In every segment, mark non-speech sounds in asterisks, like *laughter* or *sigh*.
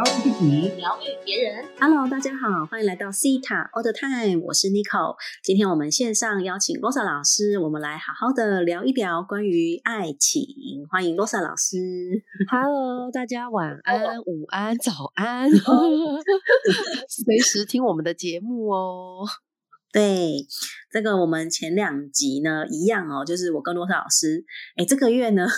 疗愈自己，疗愈别人。Hello，大家好，欢迎来到 C 塔 All the Time，我是 Nico。今天我们线上邀请 Rosa 老师，我们来好好的聊一聊关于爱情。欢迎 Rosa 老师。Hello，大家晚安、午安、早安，*laughs* *laughs* *laughs* 随时听我们的节目哦。对，这个我们前两集呢一样哦，就是我跟罗莎老师，哎，这个月呢，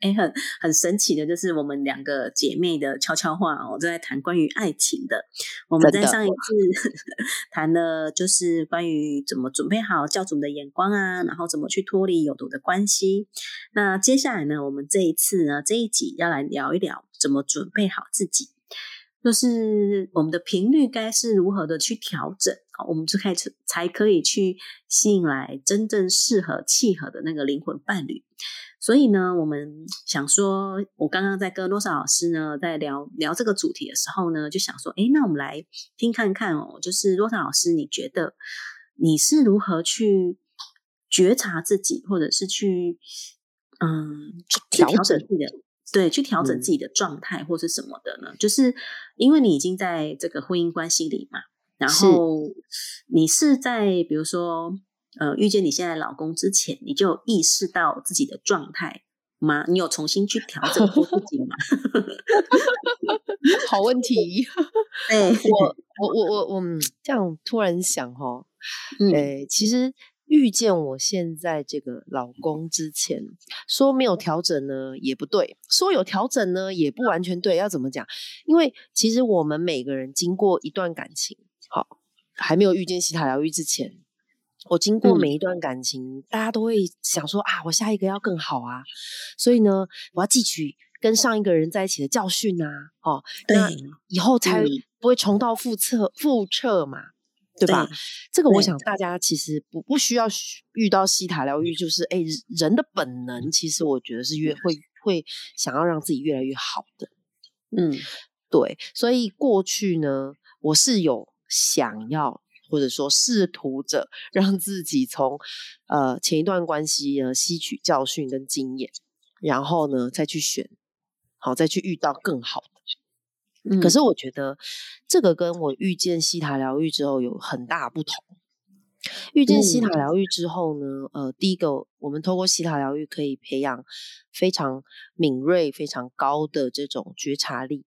哎，很很神奇的，就是我们两个姐妹的悄悄话哦，正在谈关于爱情的。我们在上一次 *laughs* 谈了，就是关于怎么准备好教主的眼光啊，然后怎么去脱离有毒的关系。那接下来呢，我们这一次呢，这一集要来聊一聊怎么准备好自己。就是我们的频率该是如何的去调整啊，我们就开始才可以去吸引来真正适合契合的那个灵魂伴侣。所以呢，我们想说，我刚刚在跟罗莎老师呢在聊聊这个主题的时候呢，就想说，哎，那我们来听看看哦，就是罗莎老师，你觉得你是如何去觉察自己，或者是去嗯去调整自己的？对，去调整自己的状态或是什么的呢？就是因为你已经在这个婚姻关系里嘛，然后你是在比如说呃遇见你现在老公之前，你就意识到自己的状态吗？你有重新去调整过自己吗？*laughs* 好问题。*laughs* 对我我我我我这样突然想哈，嗯诶、其实。遇见我现在这个老公之前，说没有调整呢也不对，说有调整呢也不完全对。要怎么讲？因为其实我们每个人经过一段感情，好还没有遇见西塔疗愈之前，我经过嗯每一段感情，大家都会想说啊，我下一个要更好啊，所以呢，我要汲取跟上一个人在一起的教训啊，哦，那以后才嗯不会重蹈覆辙覆辙嘛。对吧？对这个我想大家其实不不需要遇到西塔疗愈，就是哎，人的本能其实我觉得是越会会想要让自己越来越好的。嗯对，所以过去呢，我是有想要或者说试图着让自己从呃前一段关系呢吸取教训跟经验，然后呢再去选，好再去遇到更好的。嗯，可是我觉得这个跟我遇见西塔疗愈之后有很大不同。遇见西塔嗯疗愈之后呢，呃，第一个，我们透过西塔疗愈可以培养非常敏锐、非常高的这种觉察力，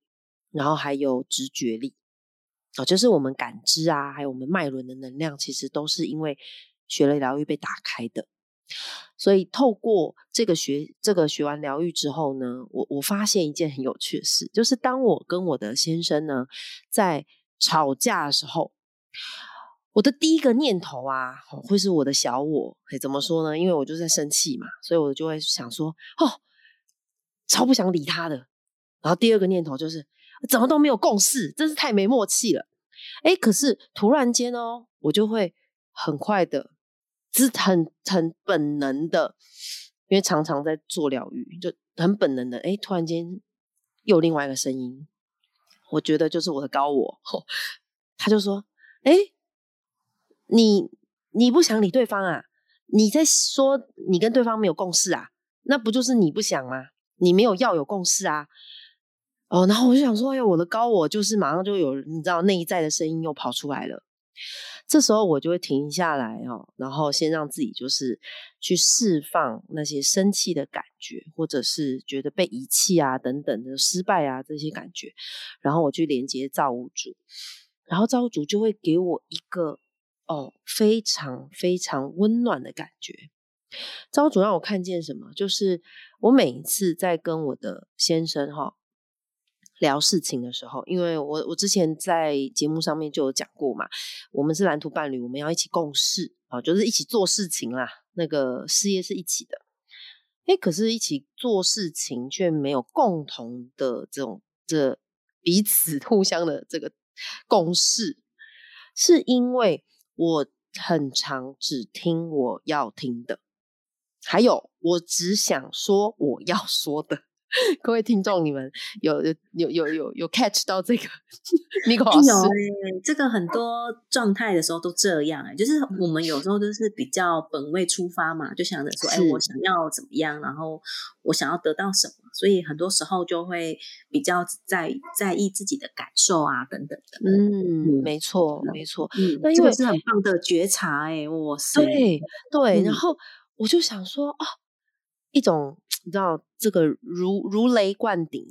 然后还有直觉力，哦，就是我们感知啊，还有我们脉轮的能量，其实都是因为学了疗愈被打开的。所以透过这个学这个学完疗愈之后呢，我我发现一件很有趣的事，就是当我跟我的先生呢在吵架的时候，我的第一个念头啊，会是我的小我，怎么说呢？因为我就在生气嘛，所以我就会想说，哦，超不想理他的。然后第二个念头就是，怎么都没有共识，真是太没默契了。哎，可是突然间哦，我就会很快的。是很很本能的，因为常常在做疗愈，就很本能的。哎，突然间又另外一个声音，我觉得就是我的高我，*laughs* 他就说：“哎，你你不想理对方啊？你在说你跟对方没有共识啊？那不就是你不想吗？你没有要有共识啊？”哦，然后我就想说：“哎，我的高我就是马上就有你知道内在的声音又跑出来了。”这时候我就会停下来哦，然后先让自己就是去释放那些生气的感觉，或者是觉得被遗弃啊等等的失败啊这些感觉，然后我去连接造物主，然后造物主就会给我一个哦非常非常温暖的感觉。造物主让我看见什么？就是我每一次在跟我的先生哈、聊事情的时候，因为我我之前在节目上面就有讲过嘛，我们是蓝图伴侣，我们要一起共事啊，就是一起做事情啦，那个事业是一起的。哎，可是一起做事情却没有共同的这种这彼此互相的这个共识，是因为我很常只听我要听的，还有我只想说我要说的。各位听众，你们有有有有有有 catch 到这个？*laughs* 你有哎，这个很多状态的时候都这样哎，就是我们有时候都是比较本位出发嘛，就想着说，哎，我想要怎么样，然后我想要得到什么，所以很多时候就会比较在在意自己的感受啊等等的。嗯，没错，没错。嗯，那因为是很棒的觉察哎，哇塞，对对，然后我就想说，哦，一种。你知道这个如如雷贯顶，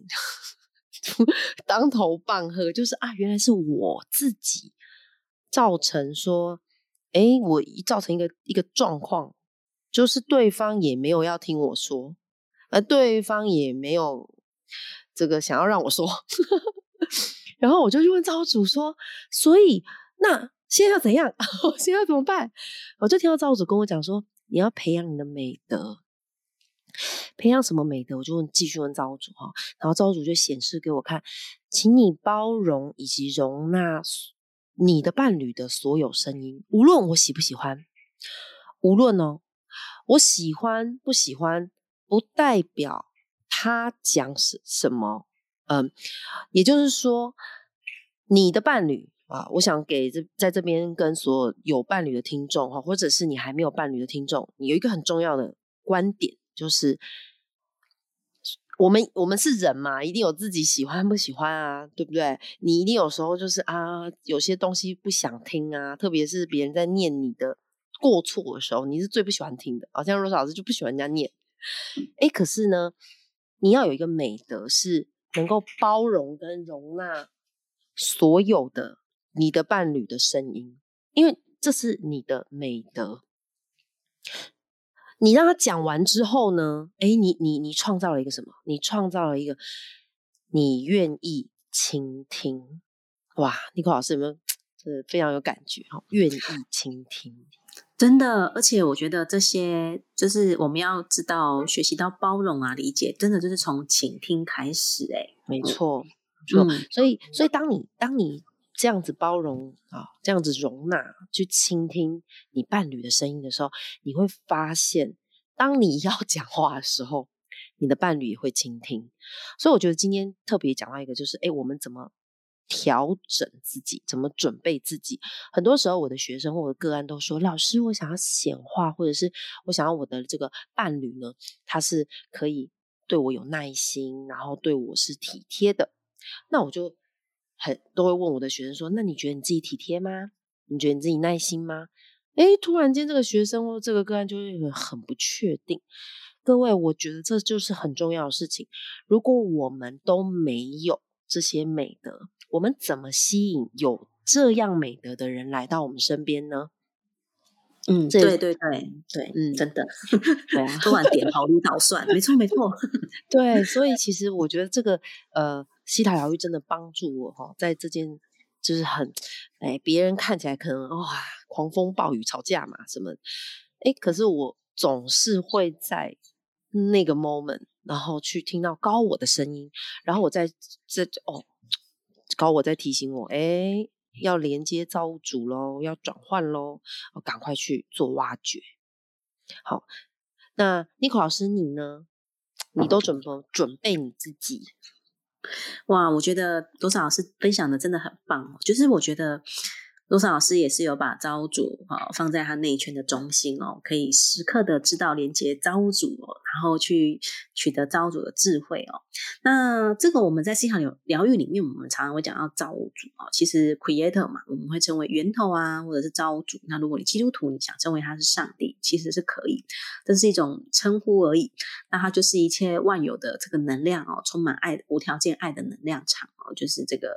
当头棒喝，就是啊，原来是我自己造成说，哎，我造成一个一个状况，就是对方也没有要听我说，而对方也没有这个想要让我说，*laughs* 然后我就去问造物主说，所以那现在要怎样？*laughs* 现在要怎么办？我就听到造物主跟我讲说，你要培养你的美德。培养什么美德，我就问继续问造物主哈，然后造物主就显示给我看，请你包容以及容纳你的伴侣的所有声音，无论我喜不喜欢，无论哦，我喜欢不喜欢，不代表他讲什什么，嗯，也就是说，你的伴侣啊，我想给这在这边跟所有有伴侣的听众哈，或者是你还没有伴侣的听众，你有一个很重要的观点。就是我们我们是人嘛，一定有自己喜欢不喜欢啊，对不对？你一定有时候就是啊，有些东西不想听啊，特别是别人在念你的过错的时候，你是最不喜欢听的。好像罗老师就不喜欢人家念。哎，可是呢，你要有一个美德，是能够包容跟容纳所有的你的伴侣的声音，因为这是你的美德。你让他讲完之后呢？哎，你你你创造了一个什么？你创造了一个你愿意倾听。哇，尼克老师有没有？是非常有感觉哈，愿意倾听，*laughs* 真的。而且我觉得这些就是我们要知道学习到包容啊，理解，真的就是从倾听开始。哎，没错，错。所以，所以当你当你这样子包容啊，这样子容纳，去倾听你伴侣的声音的时候，你会发现，当你要讲话的时候，你的伴侣也会倾听。所以我觉得今天特别讲到一个，就是哎，我们怎么调整自己，怎么准备自己。很多时候，我的学生或者个案都说：“老师，我想要显化，或者是我想要我的这个伴侣呢，他是可以对我有耐心，然后对我是体贴的。”那我就。很都会问我的学生说：“那你觉得你自己体贴吗？你觉得你自己耐心吗？”诶，突然间这个学生或这个个案就会很不确定。各位，我觉得这就是很重要的事情。如果我们都没有这些美德，我们怎么吸引有这样美德的人来到我们身边呢？嗯，对对对对，嗯，真的，*laughs* 对啊，多晚点好如捣蒜，没错没错，*laughs* 对，所以其实我觉得这个呃。西塔疗愈真的帮助我哈，在这件就是很哎，别人看起来可能哇，狂风暴雨吵架嘛什么，哎，可是我总是会在那个 moment，然后去听到高我的声音，然后我在这哦，高我在提醒我，哎，要连接造物主喽，要转换喽，赶快去做挖掘。好，那 Nico 老师你呢？你都准备准备你自己？哇，我觉得多少老师分享的真的很棒，就是我觉得。罗莎老师也是有把造物主哈放在他内圈的中心哦，可以时刻的知道连接造物主，然然后去取得造物主的智慧哦。那这个我们在思想疗疗愈里面，我们常常会讲到造物主哦，其实 Creator 嘛，我们会称为源头啊，或者是造物主。那如果你基督徒你想称为他是上帝，其实是可以，这是一种称呼而已。那它就是一切万有的这个能量哦，充满爱、无条件爱的能量场哦，就是这个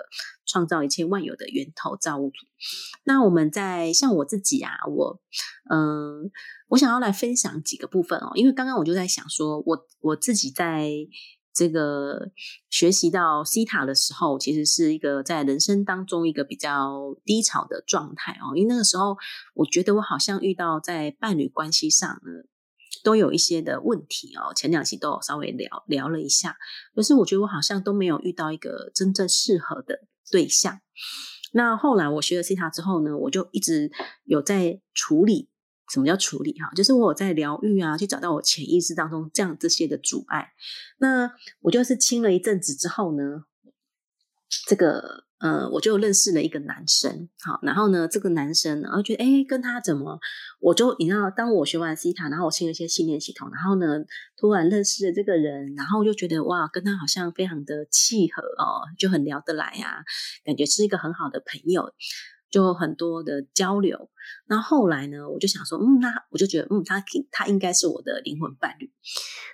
创造一切万有的源头造物主。那我们在像我自己啊，我嗯，我想要来分享几个部分哦，因为刚刚我就在想说，我我自己在这个学习到西塔的时候，其实是一个在人生当中一个比较低潮的状态哦，因为那个时候我觉得我好像遇到在伴侣关系上呢，都有一些的问题哦，前两期都有稍微聊聊了一下，可是我觉得我好像都没有遇到一个真正适合的对象。那后来我学了西塔之后呢，我就一直有在处理什么叫处理哈？就是我有在疗愈啊，去找到我潜意识当中这样这些的阻碍。那我就是清了一阵子之后呢，这个。呃，我就认识了一个男生，好，然后呢，这个男生，然后觉得，哎，跟他怎么，我就你知道，当我学完西塔，然后我清了一些信念系统，然后呢，突然认识了这个人，然后就觉得哇，跟他好像非常的契合哦，就很聊得来啊，感觉是一个很好的朋友，就很多的交流。那后来呢，我就想说，嗯，那我就觉得，嗯，他他应该是我的灵魂伴侣。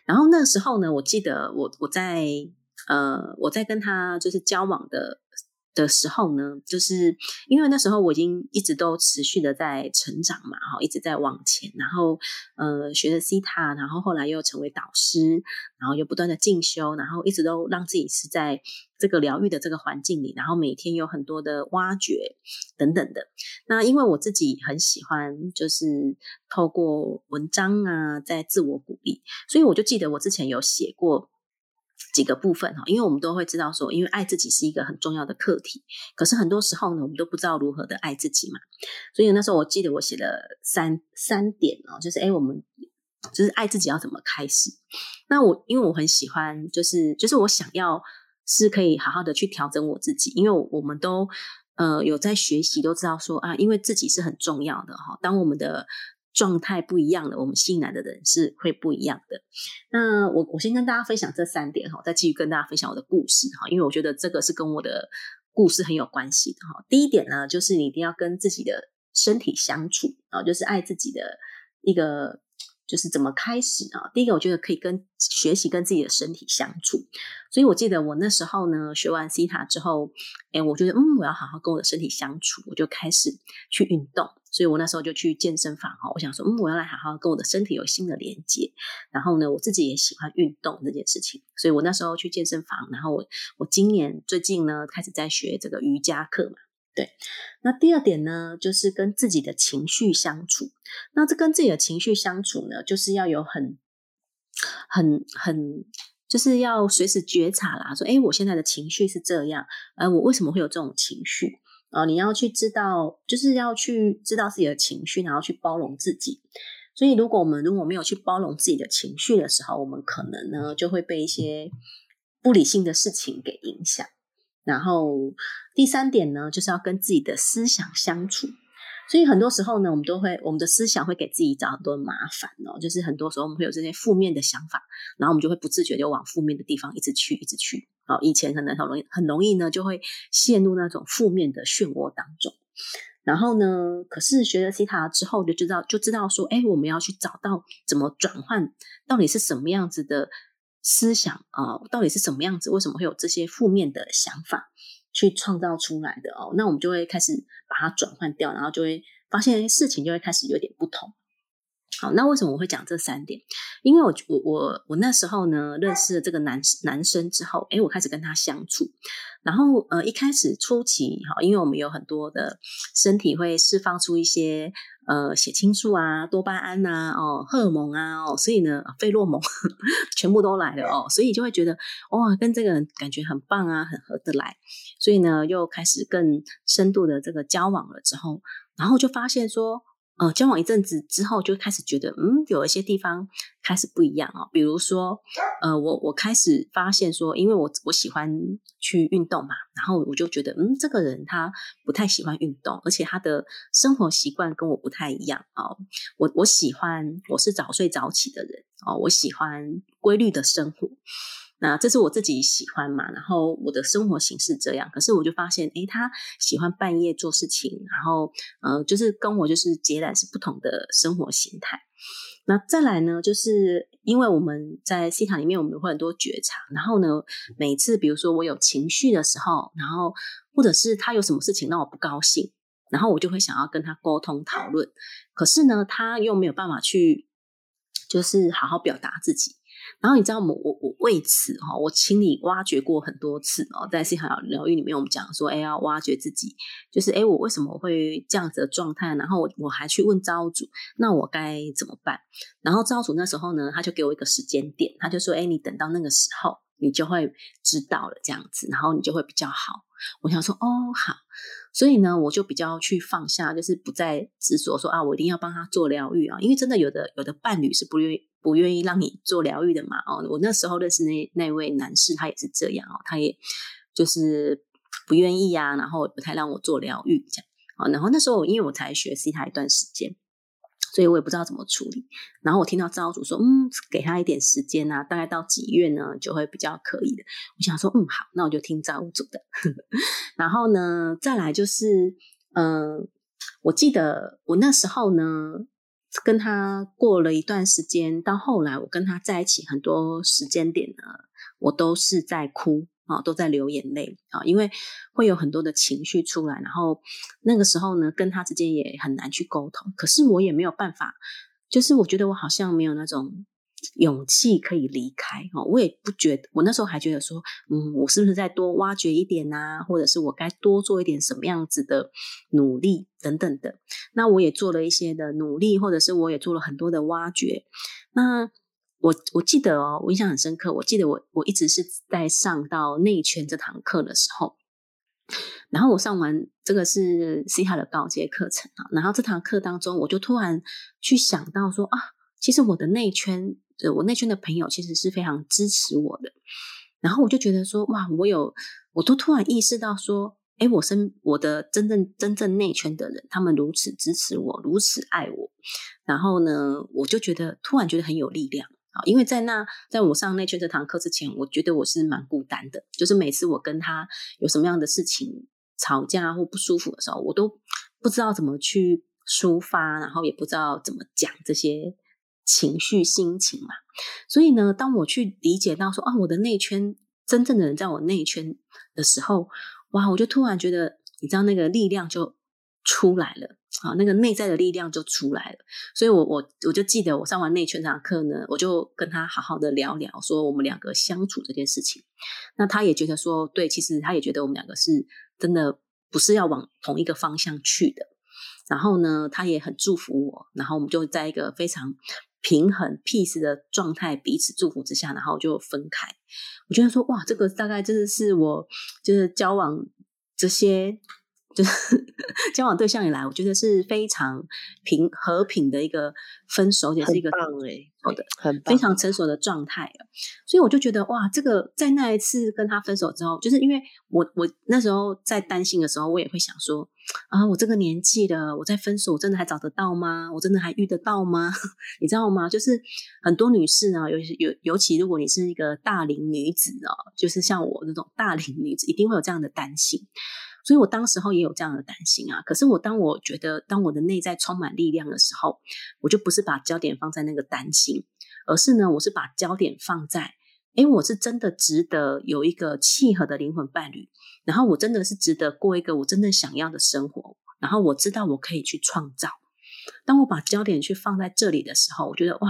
然后那时候呢，我记得我我在呃我在跟他就是交往的。的时候呢，就是因为那时候我已经一直都持续的在成长嘛，哈，一直在往前，然后呃学着 C 塔，然后后来又成为导师，然后又不断的进修，然后一直都让自己是在这个疗愈的这个环境里，然后每天有很多的挖掘等等的。那因为我自己很喜欢，就是透过文章啊，在自我鼓励，所以我就记得我之前有写过。几个部分哈，因为我们都会知道说，因为爱自己是一个很重要的课题。可是很多时候呢，我们都不知道如何的爱自己嘛。所以那时候我记得我写了三三点哦，就是哎，我们就是爱自己要怎么开始？那我因为我很喜欢，就是就是我想要是可以好好的去调整我自己，因为我们都呃有在学习，都知道说啊，因为自己是很重要的哈。当我们的状态不一样的，我们吸引来的人是会不一样的。那我我先跟大家分享这三点哈，再继续跟大家分享我的故事哈，因为我觉得这个是跟我的故事很有关系的哈。第一点呢，就是你一定要跟自己的身体相处啊，就是爱自己的一个。就是怎么开始啊？第一个，我觉得可以跟学习跟自己的身体相处。所以我记得我那时候呢，学完西塔之后，哎，我觉得嗯，我要好好跟我的身体相处，我就开始去运动。所以我那时候就去健身房哈，我想说，嗯，我要来好好跟我的身体有新的连接。然后呢，我自己也喜欢运动这件事情，所以我那时候去健身房。然后我我今年最近呢，开始在学这个瑜伽课嘛。对，那第二点呢，就是跟自己的情绪相处。那这跟自己的情绪相处呢，就是要有很、很、很，就是要随时觉察啦。说，哎，我现在的情绪是这样，呃，我为什么会有这种情绪？啊，你要去知道，就是要去知道自己的情绪，然后去包容自己。所以，如果我们如果没有去包容自己的情绪的时候，我们可能呢就会被一些不理性的事情给影响。然后第三点呢，就是要跟自己的思想相处。所以很多时候呢，我们都会我们的思想会给自己找很多麻烦哦。就是很多时候我们会有这些负面的想法，然后我们就会不自觉就往负面的地方一直去，一直去。哦，以前可能很容易很容易呢，就会陷入那种负面的漩涡当中。然后呢，可是学了西塔之后，就知道就知道说，哎，我们要去找到怎么转换，到底是什么样子的。思想啊，到底是什么样子？为什么会有这些负面的想法去创造出来的哦？那我们就会开始把它转换掉，然后就会发现事情就会开始有点不同。好，那为什么我会讲这三点？因为我我我我那时候呢认识了这个男男生之后，诶，我开始跟他相处，然后呃一开始初期哈，因为我们有很多的身体会释放出一些呃血清素啊、多巴胺呐、哦荷尔蒙啊哦，所以呢费洛蒙 *laughs* 全部都来了哦，所以就会觉得哇跟这个人感觉很棒啊，很合得来，所以呢又开始更深度的这个交往了之后，然后就发现说。呃，交往一阵子之后，就开始觉得，嗯，有一些地方开始不一样哦。比如说，呃，我我开始发现说，因为我我喜欢去运动嘛，然后我就觉得，嗯，这个人他不太喜欢运动，而且他的生活习惯跟我不太一样哦。我我喜欢，我是早睡早起的人哦，我喜欢规律的生活。那这是我自己喜欢嘛，然后我的生活形式这样，可是我就发现，诶，他喜欢半夜做事情，然后，呃，就是跟我就是截然是不同的生活形态。那再来呢，就是因为我们在西塔里面，我们会很多觉察，然后呢，每次比如说我有情绪的时候，然后或者是他有什么事情让我不高兴，然后我就会想要跟他沟通讨论，可是呢，他又没有办法去，就是好好表达自己。然后你知道我？我我为此哈，我请你挖掘过很多次哦，在西海疗愈里面，我们讲说，哎，要挖掘自己，就是哎，我为什么会这样子的状态？然后我我还去问招主，那我该怎么办？然后招主那时候呢，他就给我一个时间点，他就说，哎，你等到那个时候，你就会知道了这样子，然后你就会比较好。我想说，哦，好，所以呢，我就比较去放下，就是不再执着说啊，我一定要帮他做疗愈啊，因为真的有的有的伴侣是不愿意不愿意让你做疗愈的嘛。哦，我那时候认识那那位男士，他也是这样哦，他也就是不愿意呀，然后不太让我做疗愈这样。啊，然后那时候因为我才学习他一段时间。所以我也不知道怎么处理，然后我听到造主说，嗯，给他一点时间啊，大概到几月呢，就会比较可以的。我想说，嗯，好，那我就听造主的。然后呢，再来就是，嗯，我记得我那时候呢，跟他过了一段时间，到后来我跟他在一起很多时间点呢，我都是在哭。啊，都在流眼泪啊，因为会有很多的情绪出来，然后那个时候呢，跟他之间也很难去沟通。可是我也没有办法，就是我觉得我好像没有那种勇气可以离开哦。我也不觉得，我那时候还觉得说，嗯，我是不是再多挖掘一点啊，或者是我该多做一点什么样子的努力等等的。那我也做了一些的努力，或者是我也做了很多的挖掘。那我我记得哦，我印象很深刻。我记得我我一直是在上到内圈这堂课的时候，然后我上完这个是西塔的高阶课程啊，然后这堂课当中，我就突然去想到说啊，其实我的内圈，我内圈的朋友其实是非常支持我的。然后我就觉得说哇，我有，我都突然意识到说，哎，我身我的真正真正内圈的人，他们如此支持我，如此爱我。然后呢，我就觉得突然觉得很有力量。啊，因为在那，在我上内圈这堂课之前，我觉得我是蛮孤单的。就是每次我跟他有什么样的事情吵架或不舒服的时候，我都不知道怎么去抒发，然后也不知道怎么讲这些情绪心情嘛。所以呢，当我去理解到说啊，我的内圈真正的人在我内圈的时候，哇，我就突然觉得，你知道那个力量就出来了。好，那个内在的力量就出来了，所以我我我就记得我上完内圈场课呢，我就跟他好好的聊聊，说我们两个相处这件事情。那他也觉得说，对，其实他也觉得我们两个是真的不是要往同一个方向去的。然后呢，他也很祝福我，然后我们就在一个非常平衡 peace 的状态，彼此祝福之下，然后就分开。我觉得说，哇，这个大概真的是我就是交往这些。就是 *laughs* 交往对象以来，我觉得是非常平和平的一个分手，也是一个棒哎，好的，很非常成熟的状态所以我就觉得哇，这个在那一次跟他分手之后，就是因为我我那时候在担心的时候，我也会想说啊，我这个年纪了，我在分手，我真的还找得到吗？我真的还遇得到吗？*laughs* 你知道吗？就是很多女士呢，尤尤尤其如果你是一个大龄女子哦，就是像我这种大龄女子，一定会有这样的担心。所以我当时候也有这样的担心啊，可是我当我觉得当我的内在充满力量的时候，我就不是把焦点放在那个担心，而是呢，我是把焦点放在，哎，我是真的值得有一个契合的灵魂伴侣，然后我真的是值得过一个我真正想要的生活，然后我知道我可以去创造。当我把焦点去放在这里的时候，我觉得哇，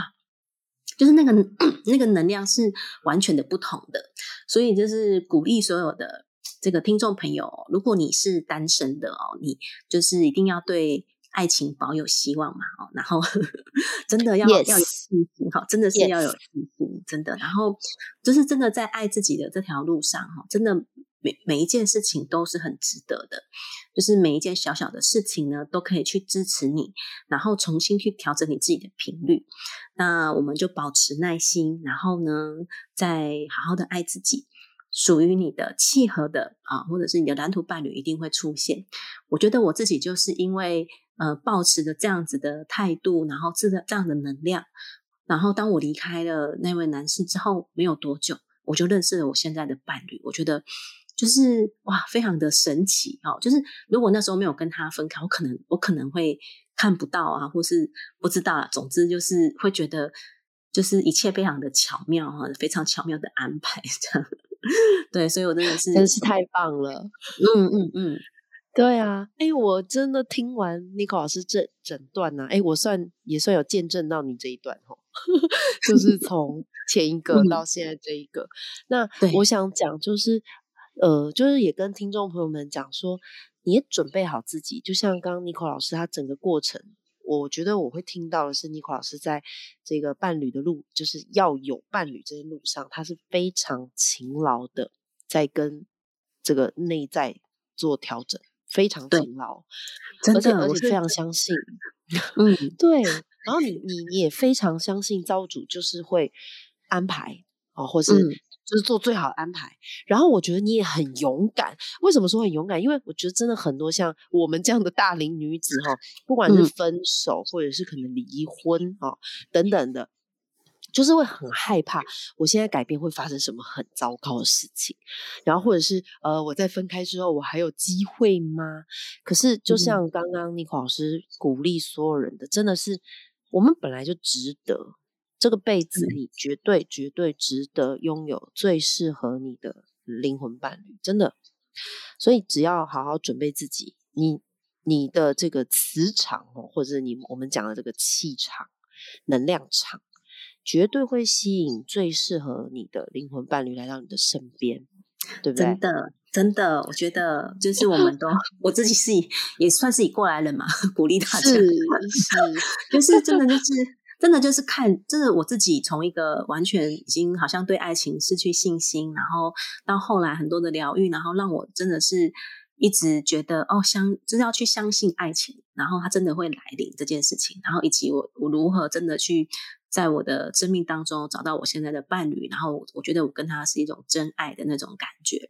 就是那个 *coughs* 那个能量是完全的不同的，所以就是鼓励所有的。这个听众朋友，如果你是单身的哦，你就是一定要对爱情保有希望嘛哦，然后 *laughs* 真的要要有信心哈，真的是要有信心，真的，然后就是真的在爱自己的这条路上哈，真的每每一件事情都是很值得的，就是每一件小小的事情呢，都可以去支持你，然后重新去调整你自己的频率。那我们就保持耐心，然后呢，再好好的爱自己。属于你的契合的啊，或者是你的蓝图伴侣一定会出现。我觉得我自己就是因为呃，保持着这样子的态度，然后这个这样的能量，然后当我离开了那位男士之后，没有多久，我就认识了我现在的伴侣。我觉得就是哇，非常的神奇哦。就是如果那时候没有跟他分开，我可能我可能会看不到啊，或是不知道啊。总之就是会觉得，就是一切非常的巧妙啊，非常巧妙的安排这样。*laughs* 对，所以我真的是真是太棒了，嗯嗯嗯，对啊，哎，我真的听完 n i c o 老师这整段呢，哎，我算也算有见证到你这一段哦，*laughs* 就是从前一个到现在这一个，那我想讲就是，呃，就是也跟听众朋友们讲说，你也准备好自己，就像刚刚 n i c o 老师他整个过程，我觉得我会听到的是，尼克老师在这个伴侣的路，就是要有伴侣这些路上，他是非常勤劳的，在跟这个内在做调整，非常勤劳，而且而且非常相信，嗯，对。然后你你你也非常相信造物主就是会安排哦，或是。就是做最好的安排，然后我觉得你也很勇敢。为什么说很勇敢？因为我觉得真的很多像我们这样的大龄女子哈，不管是分手或者是可能离婚啊等等的，就是会很害怕，我现在改变会发生什么很糟糕的事情。然后或者是呃，我在分开之后，我还有机会吗？可是就像刚刚尼克老师鼓励所有人的，真的是我们本来就值得。这个辈子，你绝对绝对值得拥有最适合你的灵魂伴侣，真的。所以只要好好准备自己，你你的这个磁场哦，或者你我们讲的这个气场、能量场，绝对会吸引最适合你的灵魂伴侣来到你的身边，对不对？真的，真的，我觉得就是我们都，我自己是也算是以过来人嘛，*laughs* 鼓励大家，是是，就是真的就是。真的就是看，真的我自己从一个完全已经好像对爱情失去信心，然后到后来很多的疗愈，然后让我真的是一直觉得哦，相就是要去相信爱情，然后它真的会来临这件事情，然后以及我我如何真的去在我的生命当中找到我现在的伴侣，然后我觉得我跟他是一种真爱的那种感觉。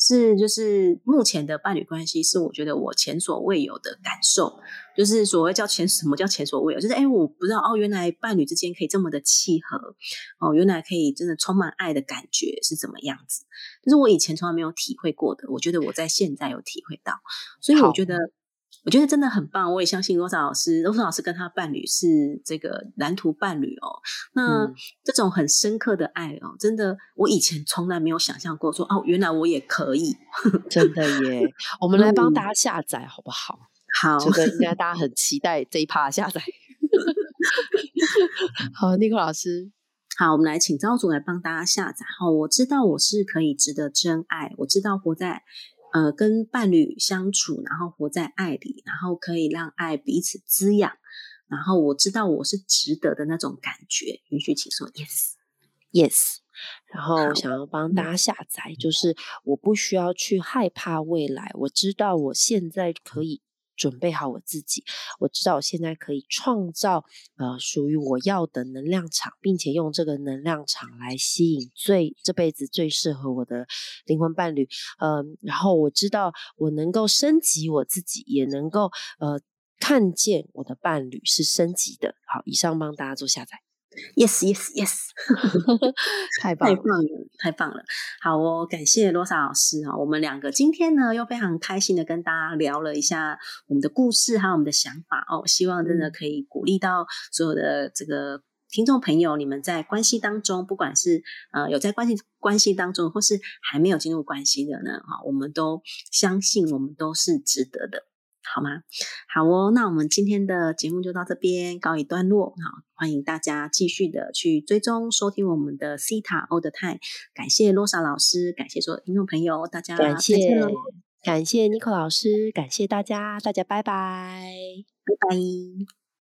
是，就是目前的伴侣关系是我觉得我前所未有的感受，就是所谓叫前 *laughs* 什么叫前所未有，就是哎，我不知道哦，原来伴侣之间可以这么的契合，哦，原来可以真的充满爱的感觉是怎么样子，就是我以前从来没有体会过的，我觉得我在现在有体会到，所以我觉得。我觉得真的很棒，我也相信罗莎老师，罗莎老师跟他伴侣是这个蓝图伴侣哦。那这种很深刻的爱哦，真的我以前从来没有想象过，说哦，原来我也可以，*laughs* 真的耶。我们来帮大家下载好不好？好，这个应该 *laughs* 大家很期待这一趴下载。*laughs* 好，尼克老师，好，我们来请招主来帮大家下载。好，我知道我是可以值得真爱，我知道活在。呃，跟伴侣相处，然后活在爱里，然后可以让爱彼此滋养，然后我知道我是值得的那种感觉，允许请说 yes，yes，然后想要帮大家下载，就是我不需要去害怕未来，我知道我现在可以。准备好我自己，我知道我现在可以创造呃属于我要的能量场，并且用这个能量场来吸引最这辈子最适合我的灵魂伴侣。嗯，然后我知道我能够升级我自己，也能够呃看见我的伴侣是升级的。好，以上帮大家做下载。Yes, yes, yes，*laughs* 太棒了，太棒了，太棒了。好哦，感谢罗莎老师啊，我们两个今天呢又非常开心的跟大家聊了一下我们的故事，还有我们的想法哦。希望真的可以鼓励到所有的这个听众朋友，你们在关系当中，不管是呃有在关系关系当中，或是还没有进入关系的呢，哈，我们都相信我们都是值得的。好吗？好哦，那我们今天的节目就到这边告一段落。好，欢迎大家继续的去追踪收听我们的西塔欧德泰。感谢罗莎老师，感谢所有听众朋友，大家感谢，感谢尼克老师，感谢大家，大家拜拜，拜拜。